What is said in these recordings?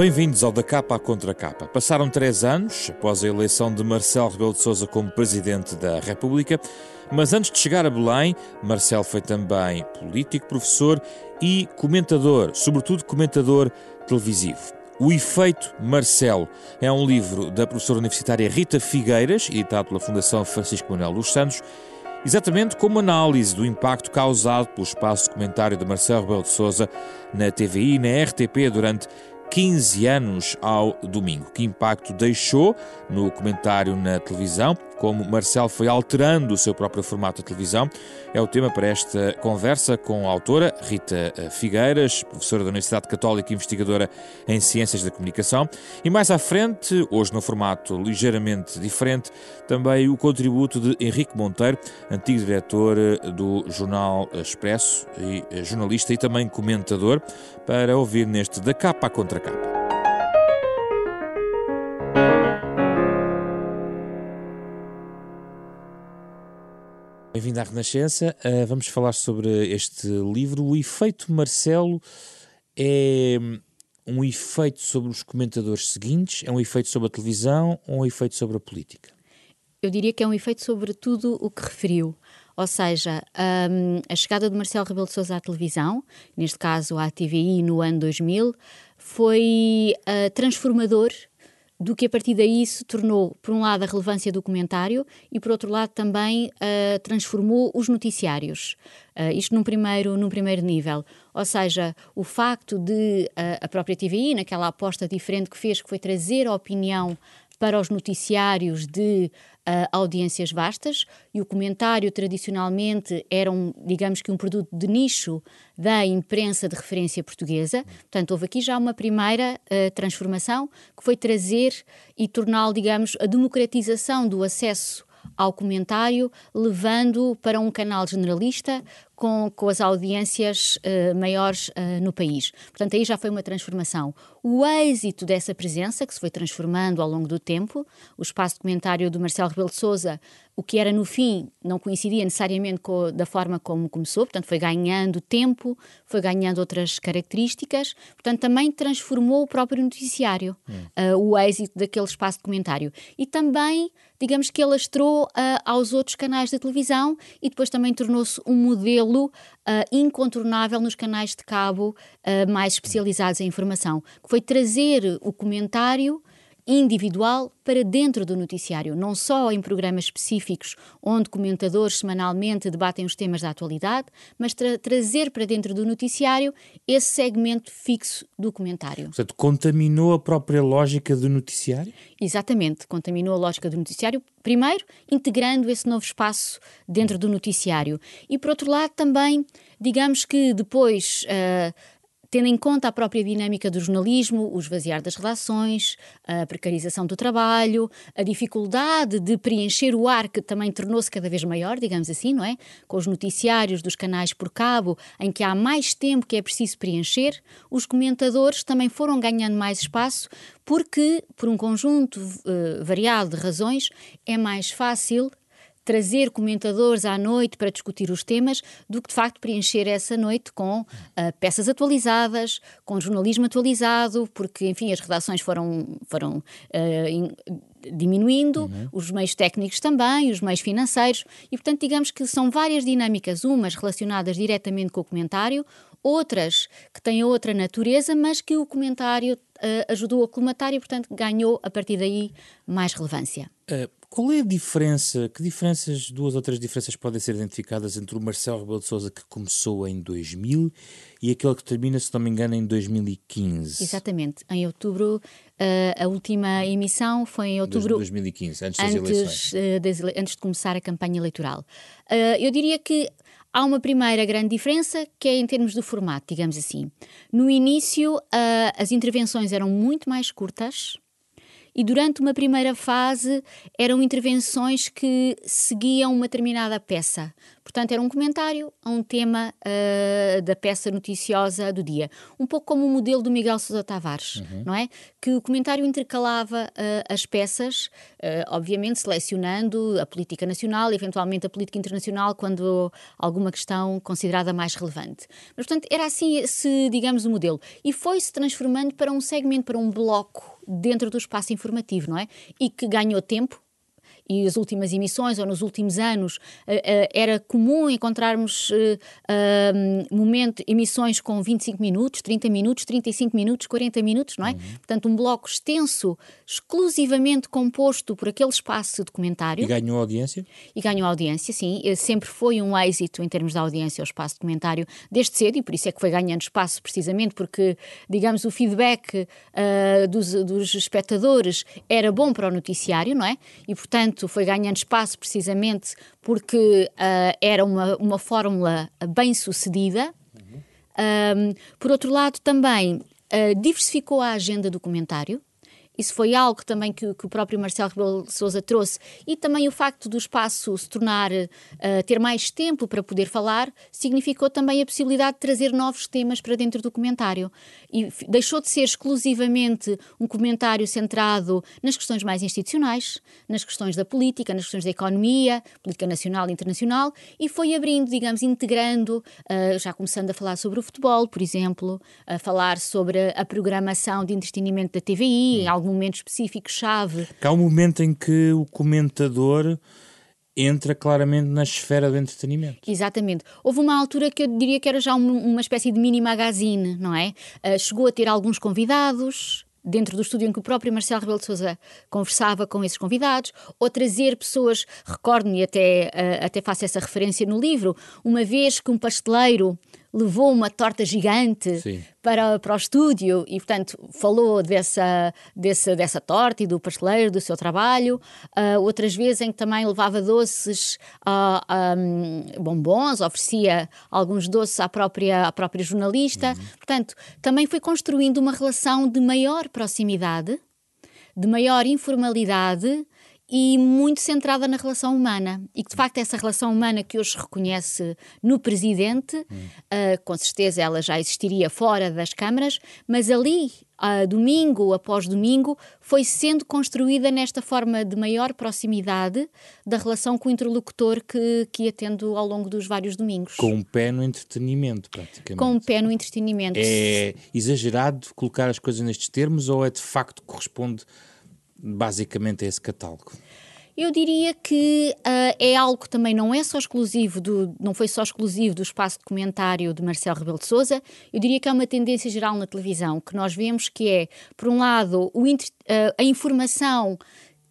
Bem-vindos ao Da Capa à Contra Capa. Passaram três anos após a eleição de Marcelo Rebelo de Sousa como Presidente da República, mas antes de chegar a Belém, Marcelo foi também político, professor e comentador, sobretudo comentador televisivo. O Efeito Marcelo é um livro da professora universitária Rita Figueiras, editado pela Fundação Francisco Manuel dos Santos, exatamente como análise do impacto causado pelo espaço de comentário de Marcelo Rebelo de Sousa na TVI e na RTP durante 15 anos ao domingo. Que impacto deixou no comentário na televisão? Como Marcelo foi alterando o seu próprio formato de televisão? É o tema para esta conversa com a autora Rita Figueiras, professora da Universidade Católica e investigadora em Ciências da Comunicação. E mais à frente, hoje no formato ligeiramente diferente, também o contributo de Henrique Monteiro, antigo diretor do Jornal Expresso e jornalista e também comentador, para ouvir neste Da Capa à Contra Capa. Bem-vindo à Renascença. Uh, vamos falar sobre este livro. O efeito Marcelo é um efeito sobre os comentadores seguintes? É um efeito sobre a televisão ou um efeito sobre a política? Eu diria que é um efeito sobre tudo o que referiu. Ou seja, um, a chegada de Marcelo Rebelo de Sousa à televisão, neste caso à TVI no ano 2000, foi uh, transformador do que a partir daí se tornou, por um lado, a relevância do comentário e, por outro lado, também uh, transformou os noticiários. Uh, isto num primeiro, num primeiro nível. Ou seja, o facto de uh, a própria TVI, naquela aposta diferente que fez, que foi trazer a opinião para os noticiários de uh, audiências vastas e o comentário tradicionalmente era, um, digamos que, um produto de nicho da imprensa de referência portuguesa. Portanto, houve aqui já uma primeira uh, transformação que foi trazer e torná-lo, digamos, a democratização do acesso ao comentário, levando para um canal generalista com, com as audiências uh, maiores uh, no país. Portanto, aí já foi uma transformação. O êxito dessa presença, que se foi transformando ao longo do tempo, o espaço de comentário do Marcelo Rebelo de Souza, o que era no fim, não coincidia necessariamente com, da forma como começou, portanto, foi ganhando tempo, foi ganhando outras características, portanto, também transformou o próprio noticiário, hum. uh, o êxito daquele espaço de comentário. E também, digamos que ele astrou aos outros canais de televisão e depois também tornou-se um modelo uh, incontornável nos canais de cabo uh, mais especializados em informação, que foi trazer o comentário individual para dentro do noticiário, não só em programas específicos onde comentadores semanalmente debatem os temas da atualidade, mas tra trazer para dentro do noticiário esse segmento fixo do comentário. Portanto, contaminou a própria lógica do noticiário? Exatamente, contaminou a lógica do noticiário, primeiro integrando esse novo espaço dentro do noticiário e, por outro lado, também, digamos que depois uh, tendo em conta a própria dinâmica do jornalismo, o esvaziar das relações, a precarização do trabalho, a dificuldade de preencher o ar que também tornou-se cada vez maior, digamos assim, não é? Com os noticiários dos canais por cabo, em que há mais tempo que é preciso preencher, os comentadores também foram ganhando mais espaço porque, por um conjunto uh, variado de razões, é mais fácil trazer comentadores à noite para discutir os temas do que de facto preencher essa noite com uh, peças atualizadas, com jornalismo atualizado, porque enfim as redações foram foram uh, in, diminuindo, uhum. os meios técnicos também, os meios financeiros e portanto digamos que são várias dinâmicas, umas relacionadas diretamente com o comentário, outras que têm outra natureza, mas que o comentário uh, ajudou a colmatar e portanto ganhou a partir daí mais relevância. Qual é a diferença? Que diferenças, duas ou três diferenças podem ser identificadas entre o Marcelo Rebelo de Sousa que começou em 2000 e aquele que termina, se não me engano, em 2015? Exatamente. Em outubro, uh, a última emissão foi em outubro. 2015, antes das antes, eleições. Das, antes de começar a campanha eleitoral. Uh, eu diria que Há uma primeira grande diferença que é em termos do formato, digamos assim. No início, as intervenções eram muito mais curtas, e durante uma primeira fase eram intervenções que seguiam uma determinada peça. Portanto, era um comentário a um tema uh, da peça noticiosa do dia. Um pouco como o modelo do Miguel Sousa Tavares, uhum. não é? Que o comentário intercalava uh, as peças, uh, obviamente selecionando a política nacional eventualmente a política internacional quando alguma questão considerada mais relevante. Mas, portanto, era assim esse, digamos, o modelo. E foi-se transformando para um segmento, para um bloco dentro do espaço informativo, não é? E que ganhou tempo, e as últimas emissões, ou nos últimos anos, eh, eh, era comum encontrarmos eh, momento, emissões com 25 minutos, 30 minutos, 35 minutos, 40 minutos, não é? Uhum. Portanto, um bloco extenso, exclusivamente composto por aquele espaço de comentário. E ganhou audiência? E ganhou audiência, sim. Sempre foi um êxito em termos de audiência o espaço de comentário, desde cedo, e por isso é que foi ganhando espaço, precisamente porque, digamos, o feedback uh, dos, dos espectadores era bom para o noticiário, não é? E, portanto, foi ganhando espaço precisamente porque uh, era uma, uma fórmula bem sucedida. Uhum. Um, por outro lado, também uh, diversificou a agenda do comentário. Isso foi algo também que, que o próprio Marcelo Rebelo Sousa trouxe e também o facto do espaço se tornar, uh, ter mais tempo para poder falar, significou também a possibilidade de trazer novos temas para dentro do comentário. E deixou de ser exclusivamente um comentário centrado nas questões mais institucionais, nas questões da política, nas questões da economia, política nacional e internacional, e foi abrindo, digamos, integrando, uh, já começando a falar sobre o futebol, por exemplo, a falar sobre a programação de entretenimento da TVI, em momento específico-chave. Há um momento em que o comentador entra claramente na esfera do entretenimento. Exatamente. Houve uma altura que eu diria que era já um, uma espécie de mini magazine, não é? Uh, chegou a ter alguns convidados, dentro do estúdio em que o próprio Marcelo Rebelo de Sousa conversava com esses convidados, ou trazer pessoas, recordo-me até, uh, até faço essa referência no livro, uma vez que um pasteleiro levou uma torta gigante para, para o estúdio e, portanto, falou dessa, dessa, dessa torta e do pasteleiro, do seu trabalho. Uh, outras vezes em que também levava doces, uh, um, bombons, oferecia alguns doces à própria, à própria jornalista. Uhum. Portanto, também foi construindo uma relação de maior proximidade, de maior informalidade e muito centrada na relação humana. E que, de facto, essa relação humana que hoje se reconhece no presidente, hum. uh, com certeza ela já existiria fora das câmaras, mas ali, uh, domingo após domingo, foi sendo construída nesta forma de maior proximidade da relação com o interlocutor que, que ia tendo ao longo dos vários domingos. Com um pé no entretenimento, praticamente. Com um pé no entretenimento. É exagerado colocar as coisas nestes termos ou é de facto corresponde basicamente a esse catálogo? Eu diria que uh, é algo que também não é só exclusivo do, não foi só exclusivo do espaço de comentário de Marcelo Rebelo de Sousa. Eu diria que é uma tendência geral na televisão que nós vemos que é, por um lado, o, uh, a informação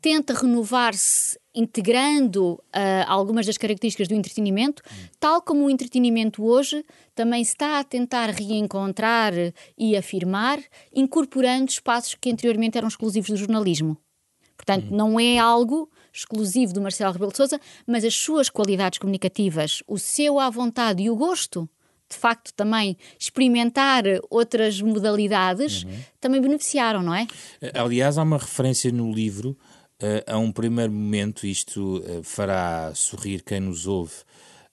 tenta renovar-se integrando uh, algumas das características do entretenimento, tal como o entretenimento hoje também está a tentar reencontrar e afirmar, incorporando espaços que anteriormente eram exclusivos do jornalismo. Portanto, uhum. não é algo exclusivo do Marcelo Rebelo de Sousa, mas as suas qualidades comunicativas, o seu à vontade e o gosto de facto também experimentar outras modalidades, uhum. também beneficiaram, não é? Aliás, há uma referência no livro Uh, a um primeiro momento, isto uh, fará sorrir quem nos ouve,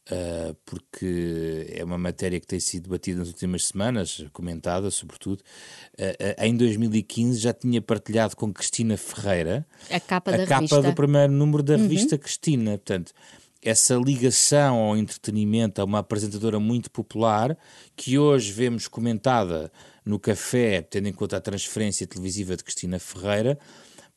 uh, porque é uma matéria que tem sido debatida nas últimas semanas, comentada sobretudo. em 2015 já tinha partilhado com Cristina Ferreira a capa, a capa revista. do primeiro número da uhum. revista Cristina. Portanto, essa ligação ao entretenimento, a uma apresentadora muito popular, que hoje vemos comentada no café, tendo em conta a transferência televisiva de Cristina Ferreira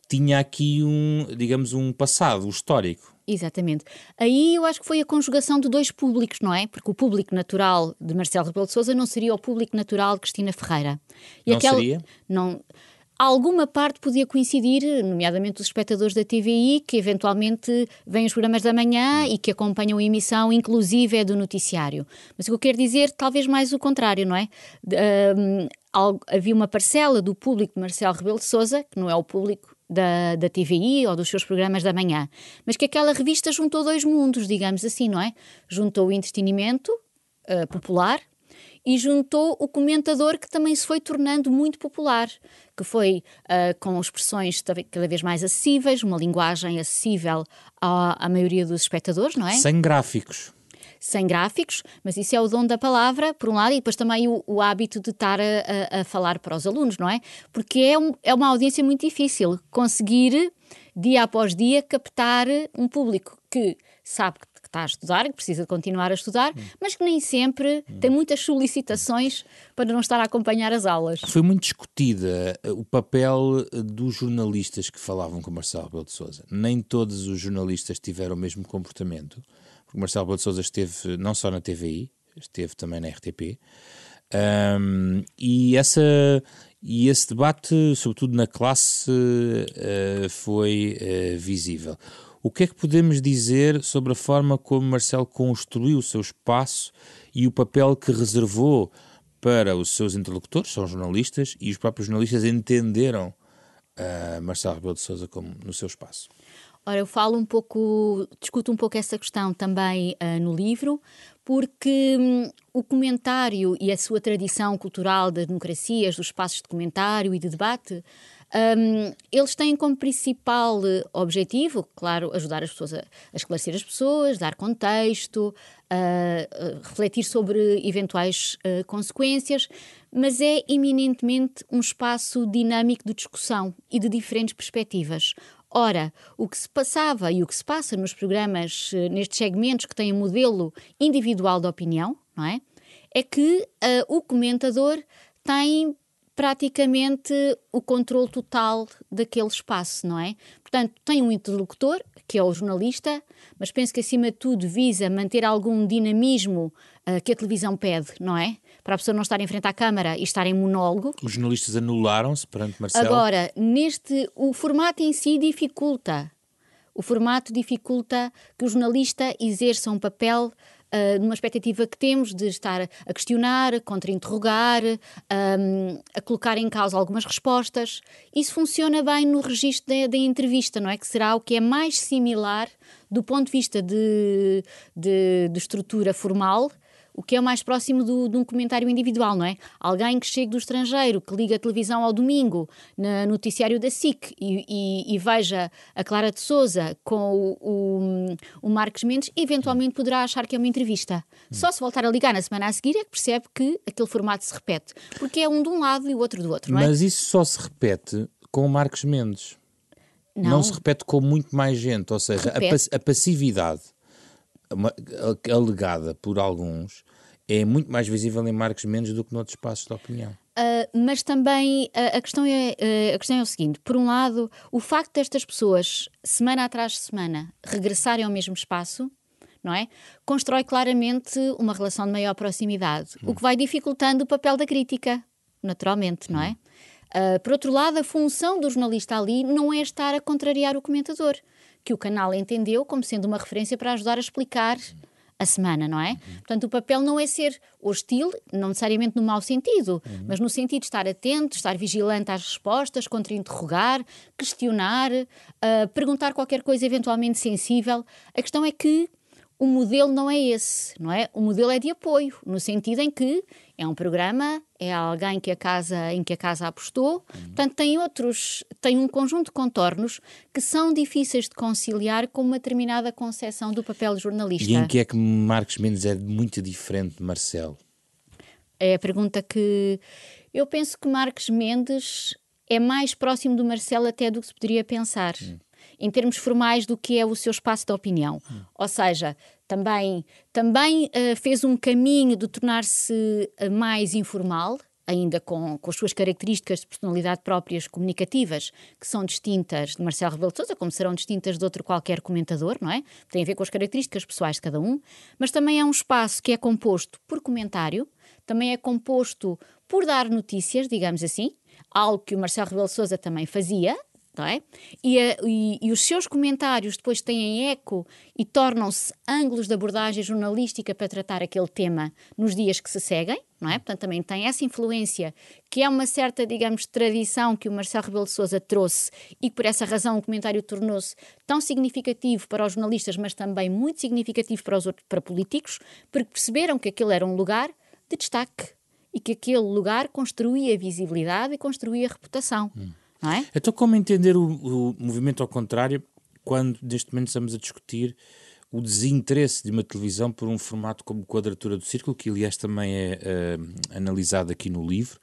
tinha aqui um, digamos, um passado histórico. Exatamente. Aí eu acho que foi a conjugação de dois públicos, não é? Porque o público natural de Marcelo Rebelo de Sousa não seria o público natural de Cristina Ferreira. E não aquela, seria? Não. Alguma parte podia coincidir, nomeadamente os espectadores da TVI, que eventualmente vêm os programas da manhã e que acompanham a emissão, inclusive é do noticiário. Mas o que eu quero dizer, talvez mais o contrário, não é? Um, havia uma parcela do público de Marcelo Rebelo de Sousa, que não é o público da, da TVI ou dos seus programas da manhã, mas que aquela revista juntou dois mundos, digamos assim, não é? Juntou o entretenimento uh, popular e juntou o comentador que também se foi tornando muito popular, que foi uh, com expressões cada vez mais acessíveis, uma linguagem acessível à, à maioria dos espectadores, não é? Sem gráficos sem gráficos, mas isso é o dom da palavra, por um lado, e depois também o, o hábito de estar a, a, a, falar para os alunos, não é? Porque é, um, é uma audiência muito difícil conseguir, dia após dia, captar um público que sabe que está a estudar, que precisa de continuar a estudar, hum. mas que nem sempre hum. tem muitas solicitações para não estar a acompanhar as aulas. Foi muito discutida eh, o papel eh, dos jornalistas que falavam com Marcelo Rebelo de Sousa. Nem todos os jornalistas tiveram o mesmo comportamento porque Marcelo Rebelo de Sousa esteve não só na TVI, esteve também na RTP, um, e, essa, e esse debate, sobretudo na classe, uh, foi uh, visível. O que é que podemos dizer sobre a forma como Marcelo construiu o seu espaço e o papel que reservou para os seus interlocutores, são jornalistas, e os próprios jornalistas entenderam uh, Marcelo Rebelo de Sousa como no seu espaço? Ora, eu falo um pouco, discuto um pouco essa questão também uh, no livro, porque hum, o comentário e a sua tradição cultural das democracias, dos espaços de comentário e de debate, um, eles têm como principal objetivo, claro, ajudar as pessoas a, a esclarecer as pessoas, dar contexto, uh, refletir sobre eventuais uh, consequências, mas é eminentemente um espaço dinâmico de discussão e de diferentes perspectivas. Ora, o que se passava e o que se passa nos programas, eh, nestes segmentos que têm um modelo individual de opinião, não é? É que uh, o comentador tem praticamente o controle total daquele espaço, não é? Portanto, tem um interlocutor, que é o jornalista, mas penso que acima de tudo visa manter algum dinamismo uh, que a televisão pede, não é? Para a pessoa não estar em frente à câmara e estar em monólogo. Os jornalistas anularam-se perante Marcelo? Agora, neste, o formato em si dificulta. O formato dificulta que o jornalista exerça um papel uh, numa expectativa que temos de estar a questionar, a contra-interrogar, um, a colocar em causa algumas respostas. Isso funciona bem no registro da, da, entrevista, não é? Que será o que é mais similar do ponto de vista de, de, de estrutura formal o que é mais próximo do, de um comentário individual, não é? Alguém que chega do estrangeiro, que liga a televisão ao domingo, no noticiário da SIC, e, e, e veja a Clara de Souza com o, o, o, Marcos Mendes, eventualmente poderá achar que é uma entrevista. Hum. Só se voltar a ligar na semana a seguir é que percebe que aquele formato se repete, porque é um de um lado e o outro do outro, não é? Mas isso só se repete com o Marcos Mendes. Não. não se repete com muito mais gente, ou seja, a, a passividade uma, alegada por alguns é muito mais visível em Marcos Mendes do que noutros espaços de opinião. Uh, mas também uh, a, questão é, uh, a questão é o seguinte: por um lado, o facto destas pessoas, semana atrás de semana, regressarem ao mesmo espaço, não é? Constrói claramente uma relação de maior proximidade, hum. o que vai dificultando o papel da crítica, naturalmente, não é? Hum. por outro lado, a função do jornalista ali não é estar a contrariar o comentador, que o canal entendeu como sendo uma referência para ajudar a explicar. A semana, não é? Uhum. Portanto, o papel não é ser hostil, não necessariamente no mau sentido, uhum. mas no sentido de estar atento, estar vigilante às respostas, contra-interrogar, questionar, uh, perguntar qualquer coisa eventualmente sensível. A questão é que o modelo não é esse, não é? O modelo é de apoio, no sentido em que é um programa, é alguém que a casa, em que a casa apostou, uhum. portanto tem outros, tem um conjunto de contornos que são difíceis de conciliar com uma determinada concepção do papel jornalista. E em que é que Marcos Mendes é muito diferente de Marcelo? É a pergunta que eu penso que Marcos Mendes é mais próximo do Marcelo até do que se poderia pensar. Hum em termos formais do que é o seu espaço de opinião. Hum. Ou seja, também, também uh, fez um caminho de tornar-se uh, mais informal, ainda com, com as suas características de personalidade próprias comunicativas, que são distintas de Marcelo Rebelo de Sousa, como serão distintas de outro qualquer comentador, não é? Tem a ver com as características pessoais de cada um, mas também é um espaço que é composto por comentário, também é composto por dar notícias, digamos assim, algo que o Marcelo Rebelo de Sousa também fazia, não é? E, a, e, e, os seus comentários depois têm eco e tornam-se ângulos de abordagem jornalística para tratar aquele tema nos dias que se seguem, não é? Portanto, também tem essa influência, que é uma certa, digamos, tradição que o Marcelo Rebelo de Sousa trouxe e que por essa razão o comentário tornou-se tão significativo para os jornalistas, mas também muito significativo para os outros, para políticos, porque perceberam que aquilo era um lugar de destaque e que aquele lugar construía visibilidade e construía reputação. Hum. Não é? Então, como entender o, o movimento ao contrário quando neste momento estamos a discutir o desinteresse de uma televisão por um formato como Quadratura do Círculo, que aliás também é uh, analisado aqui no livro.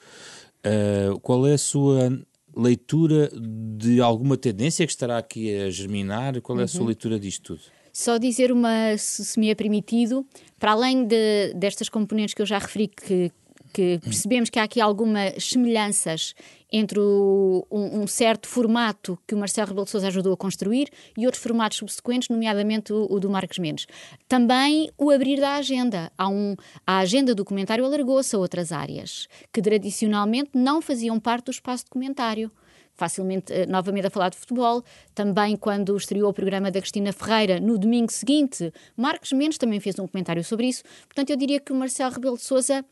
Uh, qual é a sua leitura de alguma tendência que estará aqui a germinar? Qual é a sua uhum. leitura disto tudo? Só dizer uma, se me é permitido, para além de, destas componentes que eu já referi que, que percebemos que há aqui algumas semelhanças entre o, um, um, certo formato que o Marcelo Rebelo de Sousa ajudou a construir e outros formatos subsequentes, nomeadamente o, o do Marcos Mendes. Também o abrir da agenda. Há um, a agenda do documentário alargou-se a outras áreas que tradicionalmente não faziam parte do espaço documentário facilmente, eh, novamente a falar de futebol, também quando estreou o programa da Cristina Ferreira no domingo seguinte, Marcos Mendes também fez um comentário sobre isso. Portanto, eu diria que o Marcelo Rebelo de Sousa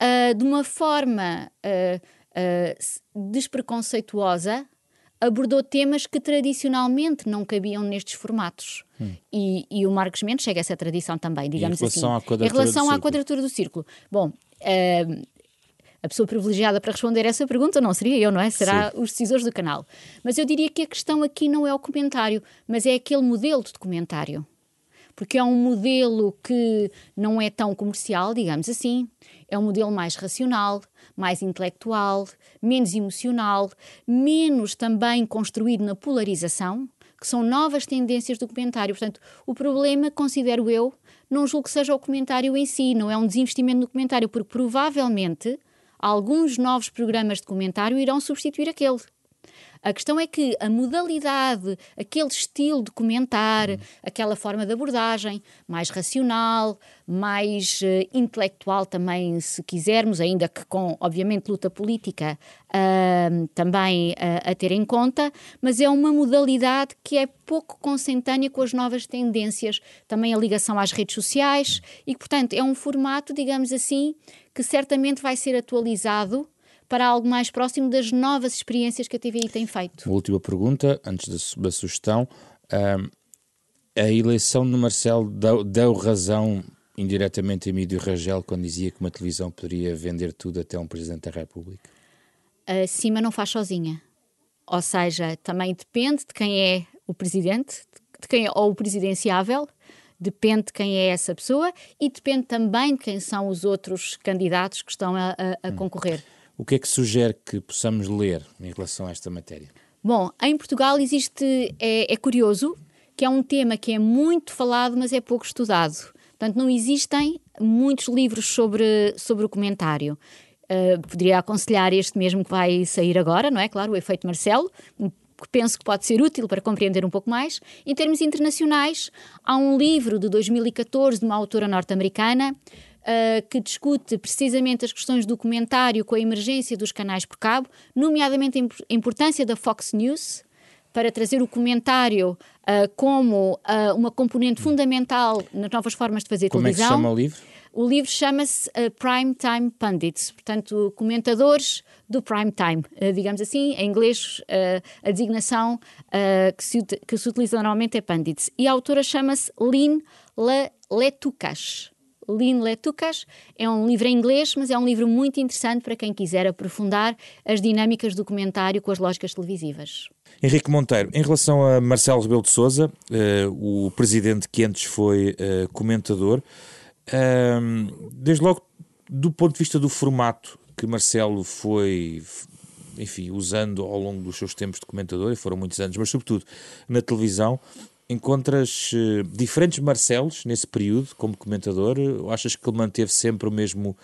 uh, de uma forma uh, uh, despreconceituosa, abordou temas que tradicionalmente não cabiam nestes formatos. Hum. E, e, o Marcos Mendes chega a essa tradição também, digamos assim. em relação à quadratura do círculo. Bom, a pessoa privilegiada para responder essa pergunta não seria eu, não é? Será Sim. os decisores do canal. Mas eu diria que a questão aqui não é o comentário, mas é aquele modelo de documentário porque é um modelo que não é tão comercial, digamos assim. É um modelo mais racional, mais intelectual, menos emocional, menos também construído na polarização, que são novas tendências do comentário. Portanto, o problema, considero eu, não julgo que seja o comentário em si, não é um desinvestimento no comentário, porque provavelmente alguns novos programas de comentário irão substituir aquele. A questão é que a modalidade, aquele estilo de comentar, uhum. aquela forma de abordagem, mais racional, mais uh, intelectual também, se quisermos, ainda que com, obviamente, luta política uh, também uh, a ter em conta, mas é uma modalidade que é pouco consentânea com as novas tendências, também a ligação às redes sociais e portanto, é um formato, digamos assim, que certamente vai ser atualizado para algo mais próximo das novas experiências que a TVI tem feito. Uma última pergunta, antes da, sugestão. Um, a eleição de Marcelo deu, deu razão indiretamente a Emílio Rangel quando dizia que uma televisão poderia vender tudo até um Presidente da República? A cima não faz sozinha. Ou seja, também depende de quem é o Presidente, de quem é, ou o presidenciável, depende de quem é essa pessoa e depende também de quem são os outros candidatos que estão a, a, a hum. O que é que sugere que possamos ler em relação a esta matéria? Bom, em Portugal existe, é, é curioso, que é um tema que é muito falado, mas é pouco estudado. Portanto, não existem muitos livros sobre, sobre o comentário. Uh, poderia aconselhar este mesmo que vai sair agora, não é? Claro, o Efeito Marcelo, que penso que pode ser útil para compreender um pouco mais. Em termos internacionais, há um livro de 2014 de uma autora norte-americana uh, que discute precisamente as questões do comentário com a emergência dos canais por cabo, nomeadamente a importância da Fox News para trazer o comentário uh, como uh, uma componente fundamental nas novas formas de fazer como televisão. Como é que se chama o livro? O livro chama-se uh, Prime Time Pundits, portanto, comentadores do prime time, digamos assim, em inglês a designação que se, que, se, utiliza normalmente é pundits. E a autora chama-se Lynn Letukas. Lin Letukas. É um livro em inglês, mas é um livro muito interessante para quem quiser aprofundar as dinâmicas do comentário com as lógicas televisivas. Henrique Monteiro, em relação a Marcelo Rebelo de Sousa, uh, o presidente que antes foi uh, comentador, uh, desde logo do ponto de vista do formato que Marcelo foi enfim, usando ao longo dos seus tempos de comentador, e foram muitos anos, mas sobretudo na televisão, encontras uh, diferentes Marcelos nesse período como comentador? Ou achas que ele manteve sempre o mesmo,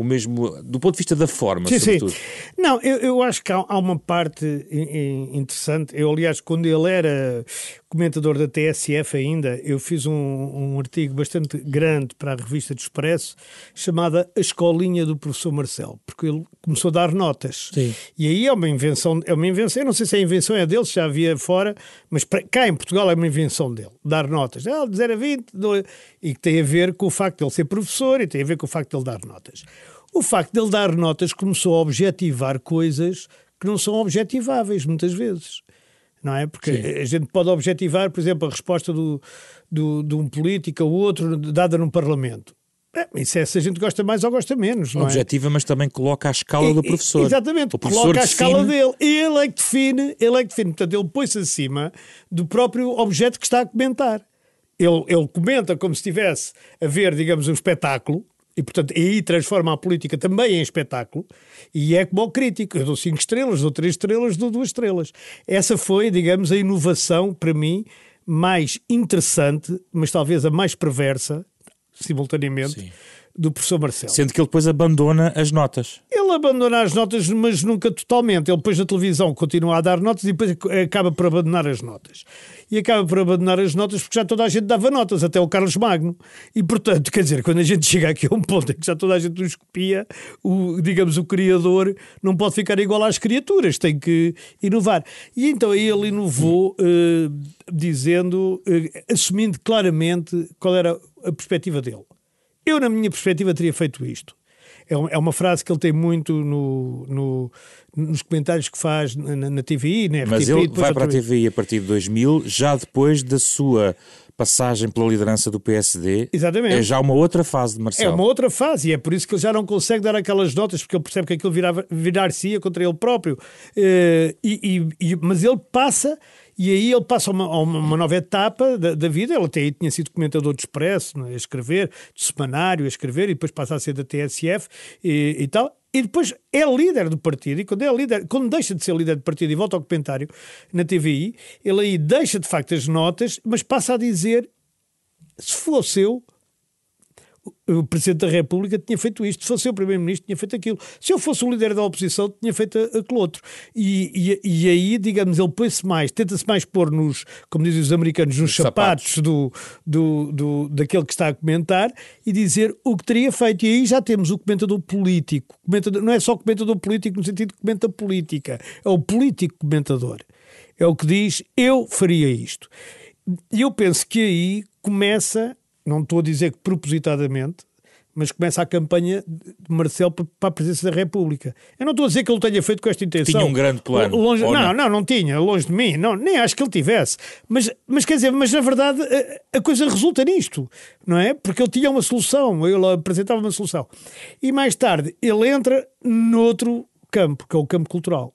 o mesmo do ponto de vista da forma, sim, sobretudo? Sim. Não, eu, eu acho que há, há, uma parte interessante. Eu, aliás, quando ele era comentador da TSF ainda, eu fiz um, um artigo bastante grande para a revista do Expresso, chamada A Escolinha do Professor Marcelo, porque ele começou a dar notas. Sim. E aí é uma invenção, é uma invenção, eu não sei se a invenção é dele, se já havia fora, mas cá em Portugal é uma invenção dele, dar notas. Ah, de 0 a 20, e que tem a ver com o facto de ele ser professor e tem a ver com o facto de ele dar notas. O facto de ele dar notas começou a objetivar coisas que não são objetiváveis muitas vezes não é? Porque Sim. a gente pode objetivar, por exemplo, a resposta do, do, de um político ou outro dada num Parlamento. É, isso é se a gente gosta mais ou gosta menos. Não é? Objetiva, é? mas também coloca a escala do professor. Exatamente, professor coloca a escala dele. Ele é que define, ele é que define. Portanto, ele põe-se acima do próprio objeto que está a comentar. Ele, ele comenta como se estivesse a ver, digamos, um espetáculo, e, portanto, aí transforma a política também em espetáculo, e é como o crítico. Eu dou cinco estrelas, dou três estrelas, dou duas estrelas. Essa foi, digamos, a inovação, para mim, mais interessante, mas talvez a mais perversa, simultaneamente, Sim do professor Marcelo. Sendo que ele depois abandona as notas. Ele abandona as notas, mas nunca totalmente. Ele depois na televisão continua a dar notas e depois acaba por abandonar as notas. E acaba por abandonar as notas porque já toda a gente dava notas, até o Carlos Magno. E portanto, quer dizer, quando a gente chega aqui a um ponto em que já toda a gente nos copia, o, digamos, o criador não pode ficar igual às criaturas, tem que inovar. E então aí ele inovou uh, dizendo, uh, assumindo claramente qual era a perspectiva dele. Eu, na minha perspectiva, teria feito isto. É, é uma frase que ele tem muito no, no nos comentários que faz na, na TVI, na RTP. Mas ele vai para a TVI a partir de 2000, já depois da sua passagem pela liderança do PSD. Exatamente. É já uma outra fase de Marcelo. É uma outra fase e é por isso que ele já não consegue dar aquelas notas, porque ele percebe que aquilo virar-se contra ele próprio. Uh, e, e, mas ele passa e aí ele passa a uma, uma, nova etapa da, da, vida. Ele até aí tinha sido comentador de expresso, né, a escrever, de semanário, a escrever, e depois passa a ser da TSF e, e tal. E depois é líder do partido, e quando é líder, quando deixa de ser líder do partido e volta ao comentário na TVI, ele aí deixa de facto as notas, mas passa a dizer: se fosse eu, o Presidente da República tinha feito isto, se fosse o Primeiro-Ministro tinha feito aquilo, se eu fosse o líder da oposição tinha feito aquilo outro. E, e, e aí, digamos, ele põe-se mais, tenta-se mais pôr nos, como dizem os americanos, nos sapatos, sapatos, Do, do, do, daquele que está a comentar e dizer o que teria feito. E aí já temos o comentador político, comentador, não é só comentador político no sentido que comenta política, é o político comentador. É o que diz, eu faria isto. E eu penso que aí começa não estou a dizer que propositadamente, mas começa a campanha de Marcelo para a presidência da República. Eu não estou a dizer que ele tenha feito com esta intenção. Tinha um grande plano. Longe, não, não, não, não, tinha, longe de mim. Não, nem acho que ele tivesse. Mas, mas quer dizer, mas na verdade a, a, coisa resulta nisto, não é? Porque ele tinha uma solução, ele apresentava uma solução. E mais tarde ele entra noutro campo, que é o campo cultural.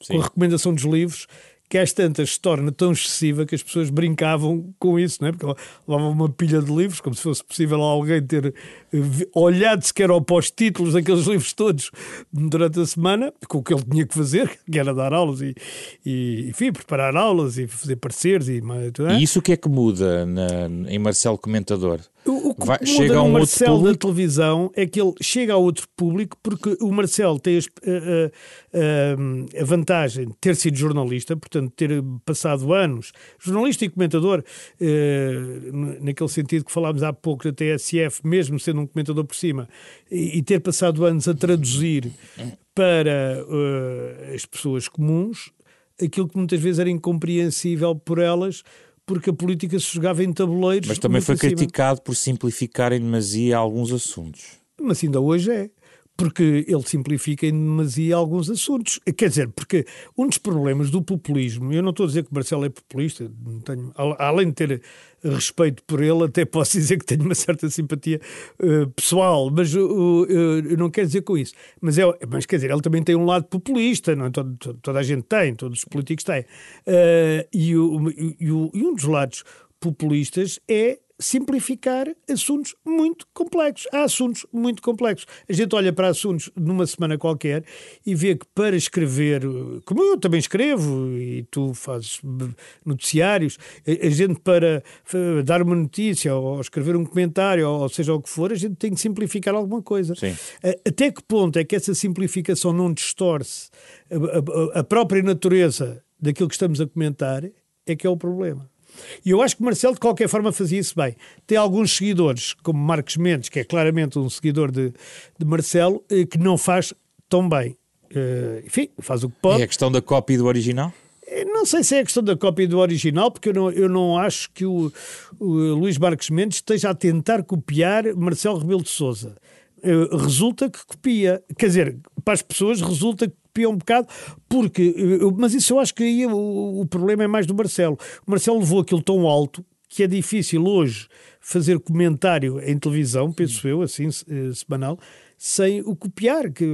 Sim. Com a recomendação dos livros que às tantas se torna tão excessiva que as pessoas brincavam com isso, não é? Porque levavam uma pilha de livros, como se fosse possível alguém ter eh, olhado sequer ao pós-títulos daqueles livros todos durante a semana, com o que ele tinha que fazer, que era dar aulas e, e enfim, preparar aulas e fazer pareceres. E, é? e isso o que é que muda na, em Marcelo Comentador? O, o que Vai, chega a um Marcelo da televisão é que ele chega a outro público porque o Marcelo tem a, a, a, vantagem de ter sido jornalista, portanto, ter passado anos, jornalista e comentador, eh, naquele sentido que falámos há pouco da TSF, mesmo sendo um comentador por cima, e, e ter passado anos a traduzir para uh, as pessoas comuns aquilo que muitas vezes era incompreensível por elas porque a política se jogava em tabuleiros. Mas também foi criticado por simplificar em demasia alguns assuntos. Mas ainda hoje é porque ele simplifica em demasia alguns assuntos. Quer dizer, porque um dos problemas do populismo, eu não estou a dizer que Marcelo é populista, tenho, além de ter respeito por ele, até posso dizer que tenho uma certa simpatia uh, pessoal, mas uh, uh, não quero dizer com isso. Mas, é, mas quer dizer, ele também tem um lado populista, não é? Toda a gente tem, todos os políticos têm. E, o, e, o, e um dos lados populistas é simplificar assuntos muito complexos. Há assuntos muito complexos. A gente olha para assuntos numa semana qualquer e vê que para escrever, como eu também escrevo e tu fazes noticiários, a gente para dar uma notícia ou escrever um comentário ou seja o que for, a gente tem que simplificar alguma coisa. Sim. Até que ponto é que essa simplificação não distorce a própria natureza daquilo que estamos a comentar é que é o problema. E eu acho que Marcelo, de qualquer forma, fazia isso bem. Tem alguns seguidores, como Marcos Mendes, que é claramente um seguidor de, de Marcelo, eh, que não faz tão bem. Uh, enfim, faz o que pode. É a questão da cópia do original? Eh, não sei se é a questão da cópia do original, porque eu não, eu não acho que o, o Luís Marques Mendes esteja a tentar copiar Marcelo Rebelo de Souza. Uh, resulta que copia. Quer dizer, para as pessoas resulta um bocado, porque, mas isso eu acho que aí o, o problema é mais do Marcelo. O Marcelo levou aquilo tão alto que é difícil hoje fazer comentário em televisão, penso eu, assim, eh, semanal, sem o copiar. Que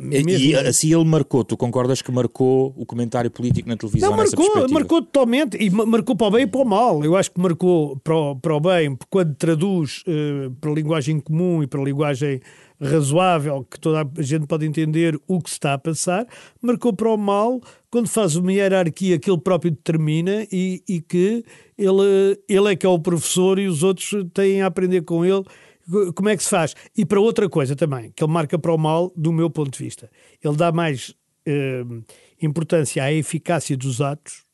mesmo... E assim ele marcou, tu concordas que marcou o comentário político na televisão Não, marcou, marcou totalmente, e marcou para o bem e para o mal. Eu acho que marcou para o, para o bem, quando traduz uh, para a linguagem comum e para a linguagem razoável, que toda a gente pode entender o que está a passar, marcou para o mal quando faz uma hierarquia que ele próprio determina e, e que ele, ele é que é o professor e os outros têm a aprender com ele como é que se faz. E para outra coisa também, que ele marca para o mal, do meu ponto de vista. Ele dá mais eh, importância à eficácia dos atos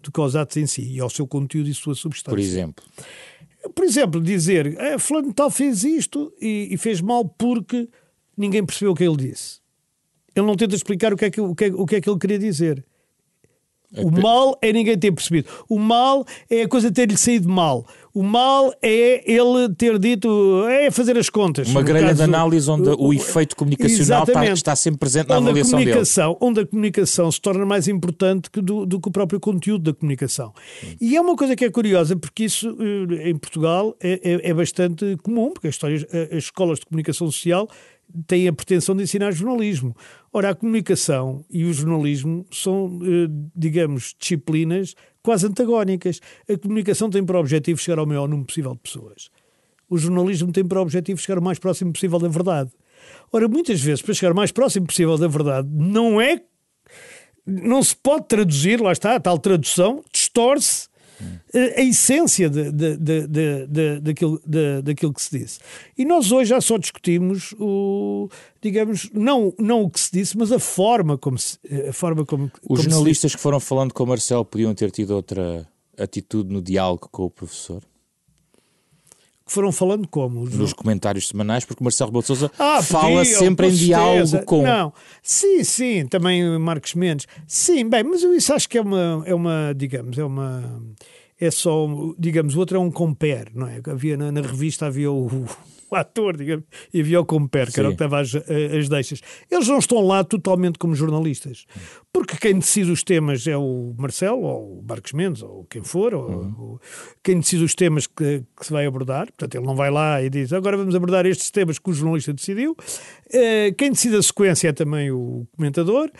do que aos atos em si e ao seu conteúdo e sua substância. Por exemplo? Por exemplo, dizer, é, fulano tal fez isto e, e, fez mal porque ninguém percebeu o que ele disse. Ele não tenta explicar o que é que, o que, é, o que, é que ele queria dizer. É o mal é ninguém ter percebido. O mal é a coisa ter-lhe saído mal. O mal é ele ter dito, é fazer as contas. Uma grelha caso, de análise onde o, o efeito comunicacional está, está, sempre presente na onde avaliação a comunicação, dele. Onde a comunicação se torna mais importante que do, do que o próprio conteúdo da comunicação. Hum. E é uma coisa que é curiosa, porque isso eh, em Portugal é, é, é bastante comum, porque as, histórias, as escolas de comunicação social têm a pretensão de ensinar jornalismo. Ora, a comunicação e o jornalismo são, eh, digamos, disciplinas quase antagónicas. A comunicação tem por objetivo chegar ao maior número possível de pessoas. O jornalismo tem por objetivo chegar o mais próximo possível da verdade. Ora, muitas vezes, para chegar o mais próximo possível da verdade, não é. Não se pode traduzir, lá está, a tal tradução, distorce a essência de, de, de, de, daquilo, de, daquilo que se disse. E nós hoje já só discutimos o, digamos, não, não o que se disse, mas a forma como se. A forma como, Os como jornalistas que foram falando com o Marcelo podiam ter tido outra atitude no diálogo com o professor? Que foram falando como? Nos comentários semanais, porque Marcelo Rebelo de Sousa ah, fala sempre em diálogo com... Não, sim, sim, também Marcos Mendes. Sim, bem, mas eu isso acho que é uma, é uma digamos, é uma... É só, digamos, o outro é um compare, não é? Havia na, na revista, havia o o ator, digamos, e havia o Comper, que era o que estava as, as deixas. Eles não estão lá totalmente como jornalistas, porque quem decide os temas é o Marcelo, ou o Marcos Mendes, ou quem for, ou, uhum. ou quem decide os temas que, que, se vai abordar. Portanto, ele não vai lá e diz agora vamos abordar estes temas que o jornalista decidiu. Uh, quem decide a sequência é também o comentador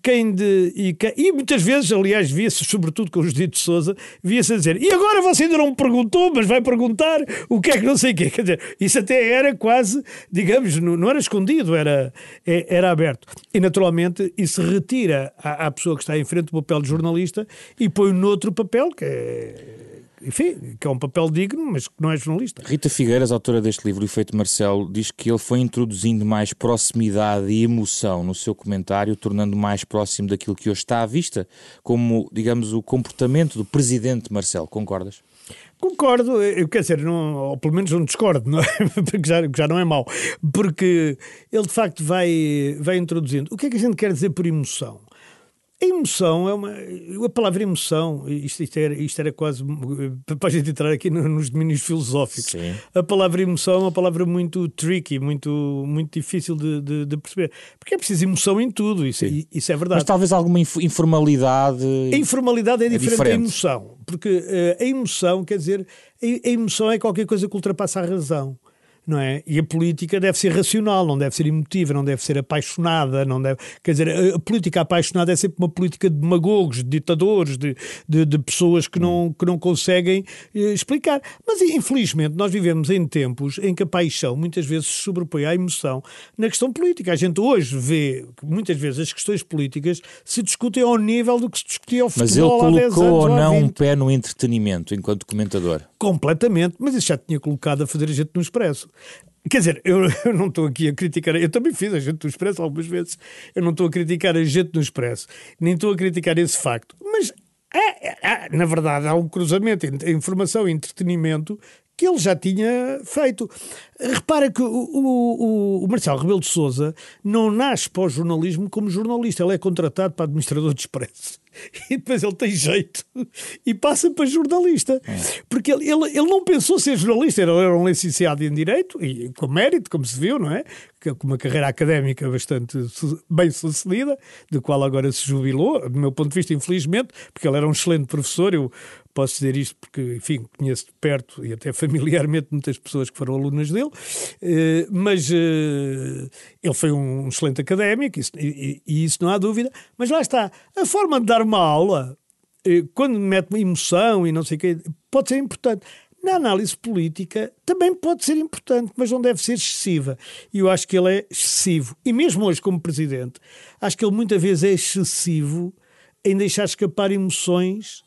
quem de. E, e muitas vezes, aliás, via-se, sobretudo com ditos de Souza, via-se a dizer: e agora você ainda não me perguntou, mas vai perguntar o que é que não sei o quê. Quer dizer, isso até era quase, digamos, não, não era escondido, era, é, era aberto. E naturalmente isso retira à, à pessoa que está em frente o papel de jornalista e põe noutro papel, que é enfim, que é um papel digno, mas que não é jornalista. Rita Figueiras, autora deste livro, O Efeito Marcelo, diz que ele foi introduzindo mais proximidade e emoção no seu comentário, tornando mais próximo daquilo que hoje está à vista, como, digamos, o comportamento do presidente Marcelo. Concordas? Concordo, eu, quer dizer, não, ou pelo menos não discordo, não é? porque já, já não é mau, porque ele de facto vai, vai introduzindo. O que é que a gente quer dizer por emoção? A emoção é uma. A palavra emoção, isto, isto, era, isto era quase. para a gente entrar aqui nos domínios filosóficos. Sim. A palavra emoção é uma palavra muito tricky, muito, muito difícil de, de, de perceber. Porque é preciso emoção em tudo, isso, isso é verdade. Mas talvez alguma informalidade. A informalidade é, é diferente, da emoção. Porque uh, a emoção, quer dizer, a, a emoção é qualquer coisa que ultrapassa a razão não é? E a política deve ser racional, não deve ser emotiva, não deve ser apaixonada, não deve... Quer dizer, a política apaixonada é sempre uma política de demagogos, de ditadores, de, de, de pessoas que não, que não conseguem eh, explicar. Mas, infelizmente, nós vivemos em tempos em que a paixão muitas vezes se sobrepõe à emoção na questão política. A gente hoje vê que muitas vezes as questões políticas se discutem ao nível do que se discutia ao futebol Mas ele colocou ou não um pé no entretenimento enquanto comentador? Completamente, mas isso já tinha colocado a fazer a gente no expresso. Quer dizer, eu, eu não estou aqui a criticar, eu também fiz a gente do Expresso algumas vezes, eu não estou a criticar a gente do Expresso, nem estou a criticar esse facto, mas é, é, é, na verdade há um cruzamento entre informação e entretenimento que ele já tinha feito. Repara que o, o, o Marcelo Rebelo de Souza não nasce para o jornalismo como jornalista, ele é contratado para administrador de expresso. E depois ele tem jeito e passa para jornalista. É. Porque ele, ele, ele não pensou ser jornalista, ele era um licenciado em Direito, e com mérito, como se viu, não é? com uma carreira académica bastante bem sucedida, do qual agora se jubilou, do meu ponto de vista, infelizmente, porque ele era um excelente professor. Eu posso dizer isto porque, enfim, conheço de perto e até familiarmente muitas pessoas que foram alunas dele, eh, mas eh, ele foi um excelente académico, e, isso não há dúvida. Mas lá está, a forma de dar uma aula, eh, quando mete uma emoção e não sei o quê, pode ser importante na análise política também pode ser importante, mas não deve ser excessiva. E eu acho que ele é excessivo. E mesmo hoje, como presidente, acho que ele muitas vezes é excessivo em deixar escapar emoções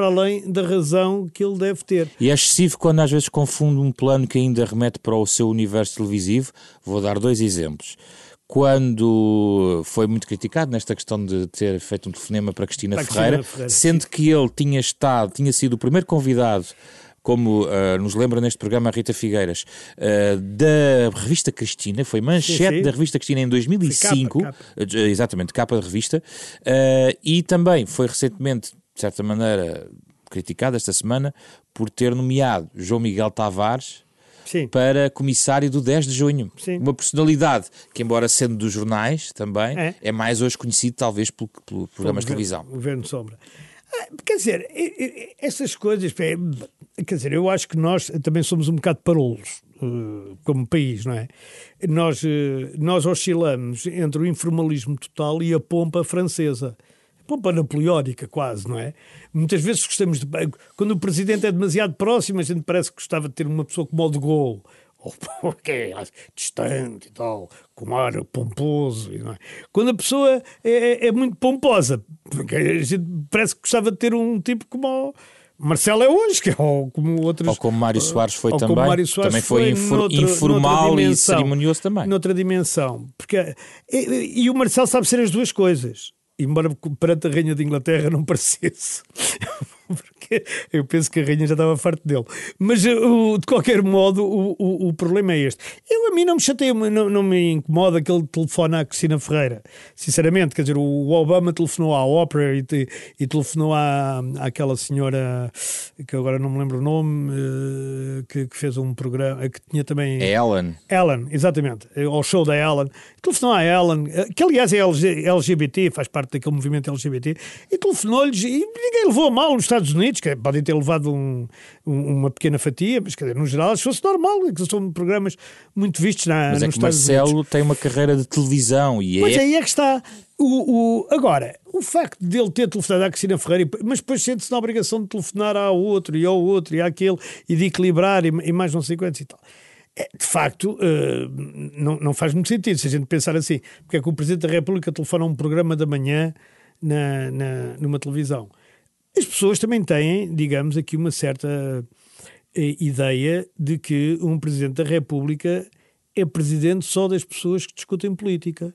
para além da razão que ele deve ter. E é excessivo quando às vezes confunde um plano que ainda remete para o seu universo televisivo. Vou dar dois exemplos quando foi muito criticado nesta questão de ter feito um telefonema para Cristina, para Ferreira, Cristina Ferreira, sendo que ele tinha estado, tinha sido o primeiro convidado como uh, nos lembra neste programa a Rita Figueiras, uh, da revista Cristina, foi manchete sim, sim. da revista Cristina em 2005, capa, capa. Uh, exatamente, capa da revista, e também foi recentemente, de certa maneira, criticado esta semana por ter nomeado João Miguel Tavares Sim. para comissário do 10 de junho. Sim. Uma personalidade que, embora sendo dos jornais também, é, é mais hoje conhecido talvez por, por programas de televisão. Governo Sombra. Ah, quer dizer, essas coisas, quer dizer, eu acho que nós também somos um bocado parolos uh, como país, não é? Nós, uh, nós oscilamos entre o informalismo total e a pompa francesa. Pompa napoleónica, quase, não é? Muitas vezes gostamos de. Quando o presidente é demasiado próximo, a gente parece que gostava de ter uma pessoa como o de Gaulle ou porque é distante e tal, com ar pomposo. É? Quando a pessoa é, é, é, muito pomposa, porque a gente parece que gostava de ter um tipo como o Marcelo é hoje, que é ou como outros. Ou como Mário Soares foi também. Soares também foi, foi noutra, informal noutra e cerimonioso também. Noutra dimensão. Porque, e, e o Marcelo sabe ser as duas coisas embora perante a Rainha de Inglaterra não parecesse. Porque eu penso que a rainha já estava farto dele. Mas eh, de qualquer modo, o, o, o, problema é este. Eu a mim não me chateia, não, não me incomoda que ele telefone à Cristina Ferreira. Sinceramente, quer dizer, o Obama telefonou à Opera e, te, e telefonou à, àquela senhora que agora não me lembro o nome, eh, que, que fez um programa que tinha também. É Ellen. Ellen, exatamente. Ao show da Ellen. Telefonou à Ellen, eh, que aliás é LGBT, faz parte daquele movimento LGBT, e telefonou-lhes e ninguém levou a mal nos Estados Unidos que podem ter levado um, um, uma pequena fatia, mas quer dizer, no geral, se fosse normal, é que são programas muito vistos na, mas é que Marcelo Unidos. tem uma carreira de televisão e pois é... aí é que está. O, o, agora, o facto dele ter telefonado à Cristina Ferreira, mas depois sente-se na obrigação de telefonar ao outro e ao outro e àquele e de equilibrar e, e mais não sei quantos e tal. É, de facto, uh, não, não faz muito sentido se a gente pensar assim. Porque é que o Presidente da República telefona um programa da manhã na, na, numa televisão? As pessoas também têm, digamos, aqui uma certa eh, ideia de que um Presidente da República é presidente só das pessoas que discutem política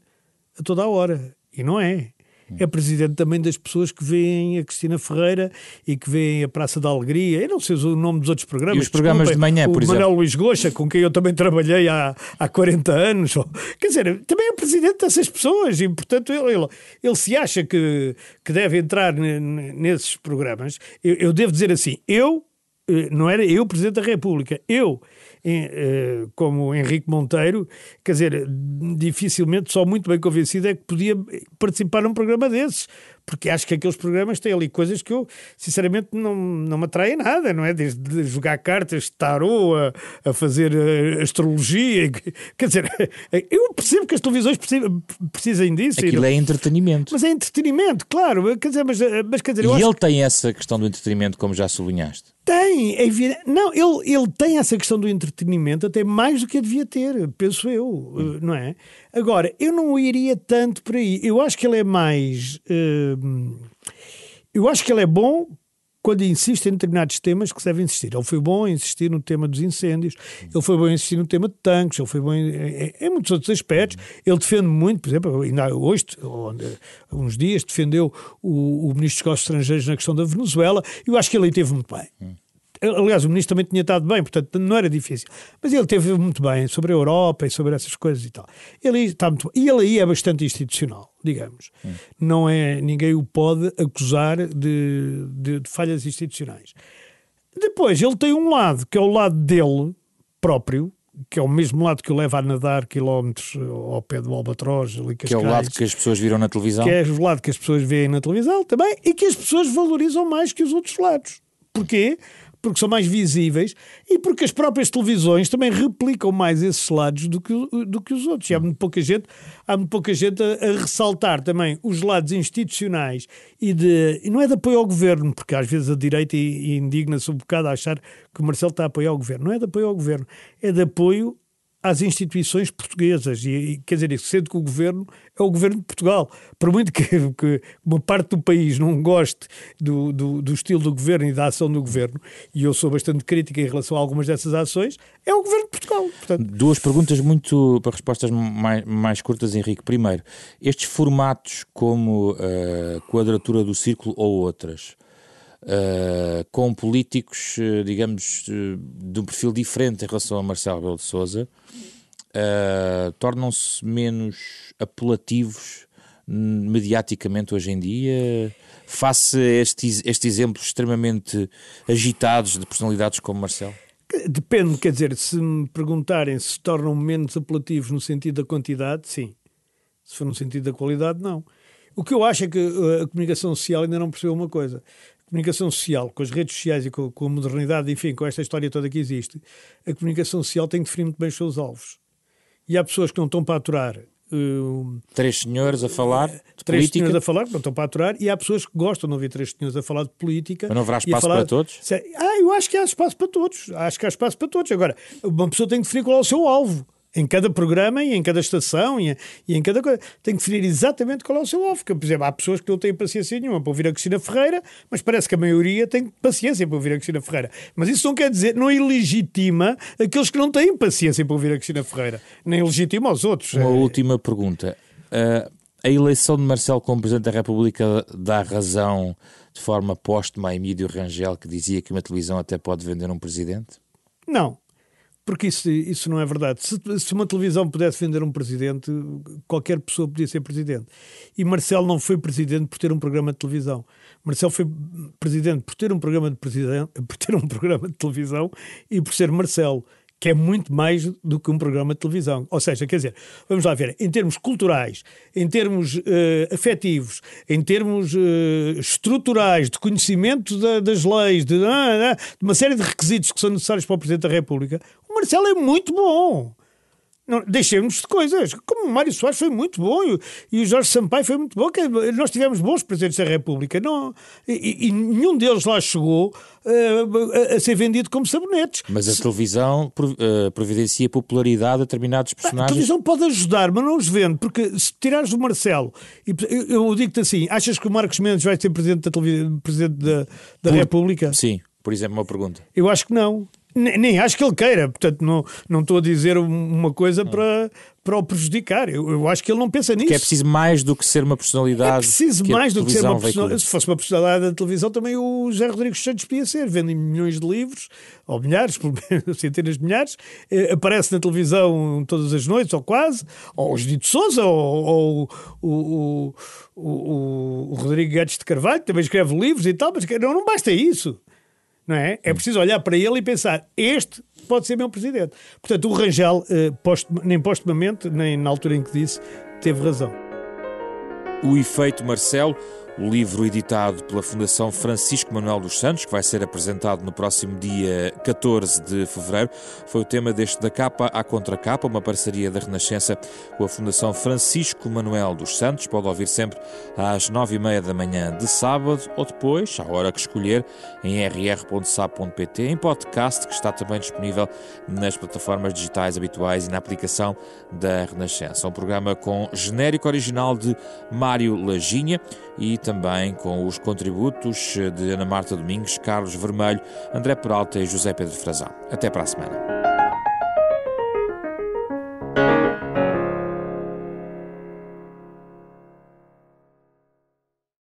a toda a hora. E não é. É presidente também das pessoas que veem a Cristina Ferreira e que veem a Praça da Alegria. Eu não sei o nome dos outros programas. E os programas de manhã, por o exemplo. Manuel Luís Goxa, com quem eu também trabalhei há, há 40 anos. Quer dizer, também é presidente dessas pessoas e, portanto, ele, ele, ele se acha que, que deve entrar nesses programas. Eu, eu devo dizer assim, eu eh, não era eu Presidente da República, eu como Henrique Monteiro, quer dizer, dificilmente, só muito bem convencido é que podia participar num programa desses, porque acho que aqueles programas têm ali coisas que eu, sinceramente, não, não me atraem nada, não é? Desde jogar cartas de tarô a, a fazer eh, astrologia, quer dizer, eu percebo que as televisões precisam, precisem disso. Aquilo é entretenimento. Mas é entretenimento, claro, quer dizer, mas, mas quer dizer... E ele tem essa questão do entretenimento, como já sublinhaste? Tem, é evidente. Não, ele, ele tem essa questão do entretenimento até mais do que devia ter, penso eu, hum. não é? Agora, eu não iria tanto por aí. Eu acho que ele é mais. Uh, eu acho que ele é bom quando insiste em determinados temas que se deve insistir. Ele foi bom em insistir no tema dos incêndios, ele foi bom em insistir no tema de tanques, ele foi bom em, em, em muitos outros aspectos. Ele defende muito, por exemplo, ainda hoje, há uns dias, defendeu o, o Ministro dos Negócios Estrangeiros na questão da Venezuela. Eu acho que ele aí teve muito bem. Aliás, o ministro também tinha estado bem, portanto não era difícil. Mas ele teve muito bem sobre a Europa e sobre essas coisas e tal. Ele está muito E ele aí é bastante institucional, digamos. Hum. Não é, ninguém o pode acusar de, de, de falhas institucionais. Depois, ele tem um lado, que é o lado dele próprio, que é o mesmo lado que o leva a nadar quilómetros ao pé do Albatroz, ali Que é o lado que as pessoas viram na televisão. Que é o lado que as pessoas veem na televisão também e que as pessoas valorizam mais que os outros lados. Porquê? Porque são mais visíveis e porque as próprias televisões também replicam mais esses lados do que, do que os outros. E há muito pouca gente, há muito pouca gente a, a ressaltar também os lados institucionais e, de, e não é de apoio ao governo, porque às vezes a direita indigna-se um bocado a achar que o Marcelo está a apoiar o governo. Não é de apoio ao governo, é de apoio às instituições portuguesas. E, e, quer dizer, sendo que o governo é o governo de Portugal. Por muito que, que uma parte do país não goste do, do, do, estilo do governo e da ação do governo, e eu sou bastante crítica em relação a algumas dessas ações, é o governo de Portugal. Portanto... Duas perguntas muito para respostas mais, mais curtas, Henrique. Primeiro, estes formatos como uh, quadratura do círculo ou outras. Uh, com políticos, uh, digamos, uh, de um perfil diferente em relação a Marcelo Rebelo de Sousa, tornam-se menos apelativos mediaticamente hoje em dia, face a estes, estes exemplos extremamente agitados de personalidades como Marcelo? Depende, quer dizer, se me perguntarem se tornam menos apelativos no sentido da quantidade, sim. Se for no sentido da qualidade, não. O que eu acho é que a comunicação social ainda não percebeu uma coisa comunicação social, com as redes sociais e com, com, a modernidade, enfim, com esta história toda que existe, a comunicação social tem que definir muito bem os seus alvos. E há pessoas que não estão para aturar. Uh, três senhores a falar de três política. senhores a falar, não estão para aturar, e há pessoas que gostam de ouvir três senhores a falar de política. Mas não haverá espaço falar, para todos? Ah, eu acho que há espaço para todos. Acho que há espaço para todos. Agora, uma pessoa tem que definir qual é o seu alvo em cada programa e em cada estação e, em cada coisa. Tem que definir exatamente qual é o seu alvo. Porque, por exemplo, há pessoas que não têm paciência nenhuma para ouvir a Cristina Ferreira, mas parece que a maioria tem paciência para ouvir a Cristina Ferreira. Mas isso não quer dizer, não ilegitima aqueles que não têm paciência para ouvir a Cristina Ferreira, nem legitima os outros. Uma é... última pergunta. Uh, a eleição de Marcelo como Presidente da República dá razão de forma póstuma a Emílio Rangel, que dizia que uma televisão até pode vender um presidente? Não, porque isso, isso não é verdade. Se, se, uma televisão pudesse vender um presidente, qualquer pessoa podia ser presidente. E Marcelo não foi presidente por ter um programa de televisão. Marcelo foi presidente por ter um programa de, presidente, por ter um programa de televisão e por ser Marcelo que é muito mais do que um programa de televisão. Ou seja, quer dizer, vamos lá ver, em termos culturais, em termos uh, afetivos, em termos uh, estruturais, de conhecimento da, das leis, de, uh, de uma série de requisitos que são necessários para o Presidente da República, o Marcelo é muito bom. Não, deixemos de coisas. Como o Mário Soares foi muito bom e, e, o Jorge Sampaio foi muito bom. Que nós tivemos bons presidentes da República não, e, e nenhum deles lá chegou uh, a, a, ser vendido como sabonetes. Mas a televisão uh, providencia popularidade a determinados personagens. A televisão pode ajudar, mas não os vende, porque se tirares o Marcelo, e eu, eu digo-te assim: achas que o Marcos Mendes vai ser presidente da, presidente da, da por... República? Sim, por exemplo, uma pergunta. Eu acho que não. Nem, nem, acho que ele queira, portanto, não, não estou a dizer uma coisa para, para o prejudicar. Eu, eu acho que ele não pensa nisso. Que é preciso mais do que ser uma personalidade. É preciso mais do que ser uma personalidade. Se fosse uma personalidade da televisão, também o José Rodrigues Santos podia ser. Vendem milhões de livros, ou milhares, centenas de milhares, eh, aparece na televisão todas as noites, ou quase, ou o Judito Souza, ou, ou o, o, o, o Rodrigo Guedes de Carvalho, também escreve livros e tal, mas não, não basta isso não é? É preciso olhar para ele e pensar: este pode ser meu presidente. Portanto, o Rangel, eh, post, nem postumamente, nem na altura em que disse, teve razão. O efeito Marcelo o livro editado pela Fundação Francisco Manuel dos Santos, que vai ser apresentado no próximo dia 14 de fevereiro, foi o tema deste Da Capa à Contracapa, uma parceria da Renascença com a Fundação Francisco Manuel dos Santos. Pode ouvir sempre às nove e meia da manhã de sábado ou depois, à hora que escolher, em rr.sab.pt, em podcast, que está também disponível nas plataformas digitais habituais e na aplicação da Renascença. Um programa com genérico original de Mário Laginha e também com os contributos de Ana Marta Domingos, Carlos Vermelho, André Peralta e José Pedro Frazão. Até para a semana.